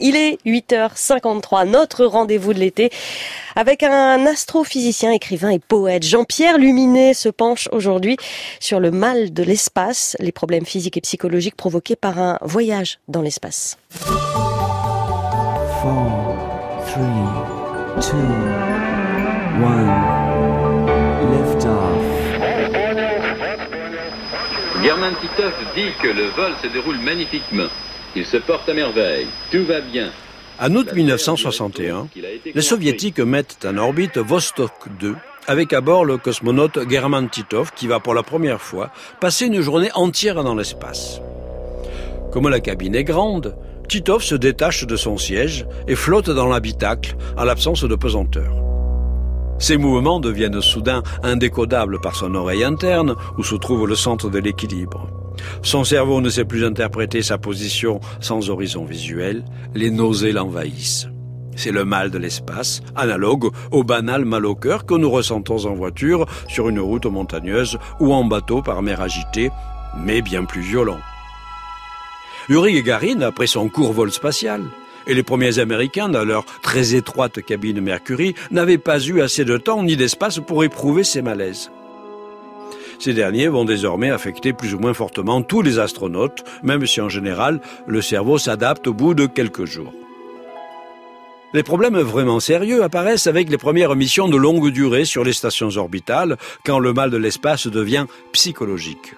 Il est 8h53, notre rendez-vous de l'été avec un astrophysicien, écrivain et poète. Jean-Pierre Luminet se penche aujourd'hui sur le mal de l'espace, les problèmes physiques et psychologiques provoqués par un voyage dans l'espace. Germain Titov dit que le vol se déroule magnifiquement. Il se porte à merveille. Tout va bien. En août 1961, les soviétiques mettent en orbite Vostok 2 avec à bord le cosmonaute German Titov qui va pour la première fois passer une journée entière dans l'espace. Comme la cabine est grande, Titov se détache de son siège et flotte dans l'habitacle en l'absence de pesanteur. Ses mouvements deviennent soudain indécodables par son oreille interne où se trouve le centre de l'équilibre. Son cerveau ne sait plus interpréter sa position sans horizon visuel, les nausées l'envahissent. C'est le mal de l'espace, analogue au banal mal au cœur que nous ressentons en voiture, sur une route montagneuse ou en bateau par mer agitée, mais bien plus violent. Yuri Gagarin, après son court vol spatial, et les premiers Américains, dans leur très étroite cabine Mercury, n'avaient pas eu assez de temps ni d'espace pour éprouver ces malaises. Ces derniers vont désormais affecter plus ou moins fortement tous les astronautes, même si en général le cerveau s'adapte au bout de quelques jours. Les problèmes vraiment sérieux apparaissent avec les premières missions de longue durée sur les stations orbitales, quand le mal de l'espace devient psychologique.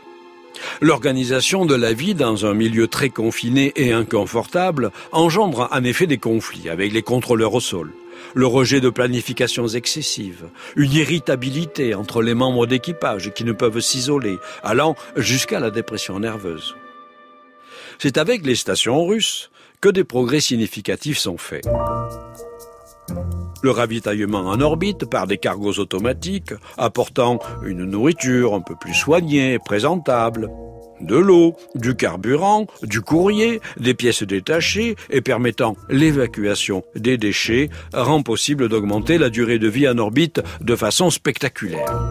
L'organisation de la vie dans un milieu très confiné et inconfortable engendre en effet des conflits avec les contrôleurs au sol le rejet de planifications excessives, une irritabilité entre les membres d'équipage qui ne peuvent s'isoler, allant jusqu'à la dépression nerveuse. C'est avec les stations russes que des progrès significatifs sont faits. Le ravitaillement en orbite par des cargos automatiques apportant une nourriture un peu plus soignée et présentable, de l'eau, du carburant, du courrier, des pièces détachées et permettant l'évacuation des déchets rend possible d'augmenter la durée de vie en orbite de façon spectaculaire.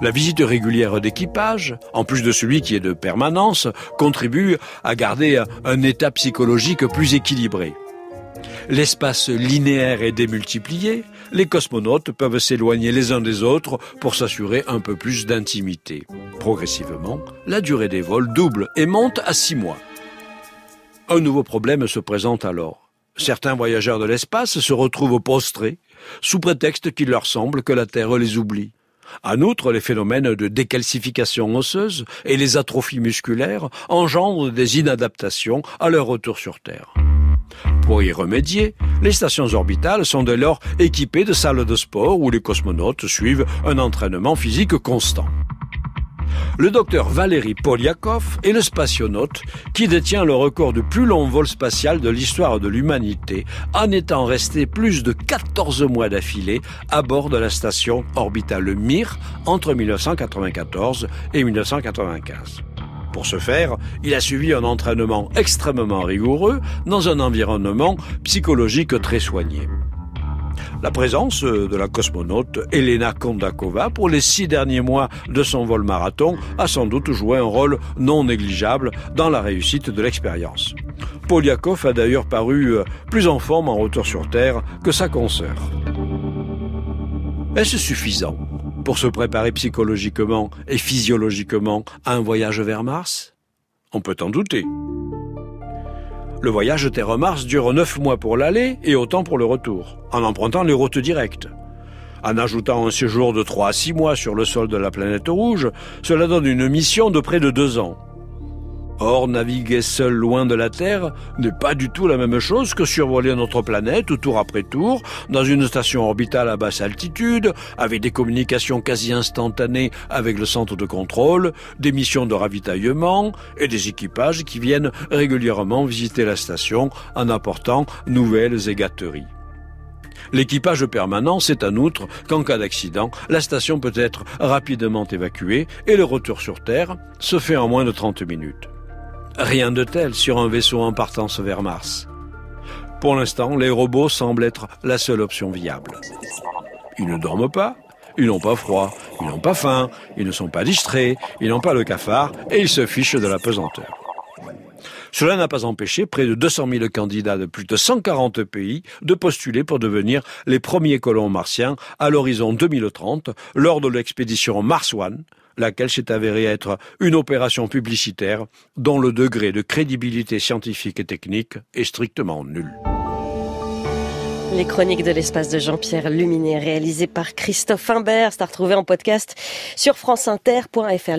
La visite régulière d'équipage, en plus de celui qui est de permanence, contribue à garder un état psychologique plus équilibré. L'espace linéaire est démultiplié, les cosmonautes peuvent s'éloigner les uns des autres pour s'assurer un peu plus d'intimité. Progressivement, la durée des vols double et monte à six mois. Un nouveau problème se présente alors. Certains voyageurs de l'espace se retrouvent prostrés, sous prétexte qu'il leur semble que la Terre les oublie. En outre, les phénomènes de décalcification osseuse et les atrophies musculaires engendrent des inadaptations à leur retour sur Terre. Pour y remédier, les stations orbitales sont dès lors équipées de salles de sport où les cosmonautes suivent un entraînement physique constant. Le docteur Valéry Polyakov est le spationaute qui détient le record du plus long vol spatial de l'histoire de l'humanité en étant resté plus de 14 mois d'affilée à bord de la station orbitale Mir entre 1994 et 1995. Pour ce faire, il a suivi un entraînement extrêmement rigoureux dans un environnement psychologique très soigné. La présence de la cosmonaute Elena Kondakova pour les six derniers mois de son vol marathon a sans doute joué un rôle non négligeable dans la réussite de l'expérience. Polyakov a d'ailleurs paru plus en forme en retour sur Terre que sa consoeur. Est-ce suffisant? Pour se préparer psychologiquement et physiologiquement à un voyage vers Mars? On peut en douter. Le voyage Terre-Mars dure neuf mois pour l'aller et autant pour le retour, en empruntant les routes directes. En ajoutant un séjour de 3 à 6 mois sur le sol de la planète rouge, cela donne une mission de près de deux ans. Or, naviguer seul loin de la Terre n'est pas du tout la même chose que survoler notre planète tour après tour, dans une station orbitale à basse altitude, avec des communications quasi instantanées avec le centre de contrôle, des missions de ravitaillement et des équipages qui viennent régulièrement visiter la station en apportant nouvelles et gâteries. L'équipage permanent sait en outre qu'en cas d'accident, la station peut être rapidement évacuée et le retour sur Terre se fait en moins de 30 minutes. Rien de tel sur un vaisseau en partance vers Mars. Pour l'instant, les robots semblent être la seule option viable. Ils ne dorment pas, ils n'ont pas froid, ils n'ont pas faim, ils ne sont pas distraits, ils n'ont pas le cafard et ils se fichent de la pesanteur. Cela n'a pas empêché près de 200 000 candidats de plus de 140 pays de postuler pour devenir les premiers colons martiens à l'horizon 2030 lors de l'expédition Mars One, laquelle s'est avérée être une opération publicitaire dont le degré de crédibilité scientifique et technique est strictement nul. Les chroniques de l'espace de Jean-Pierre Luminet, réalisées par Christophe Imbert, c'est à en podcast sur franceinter.fr.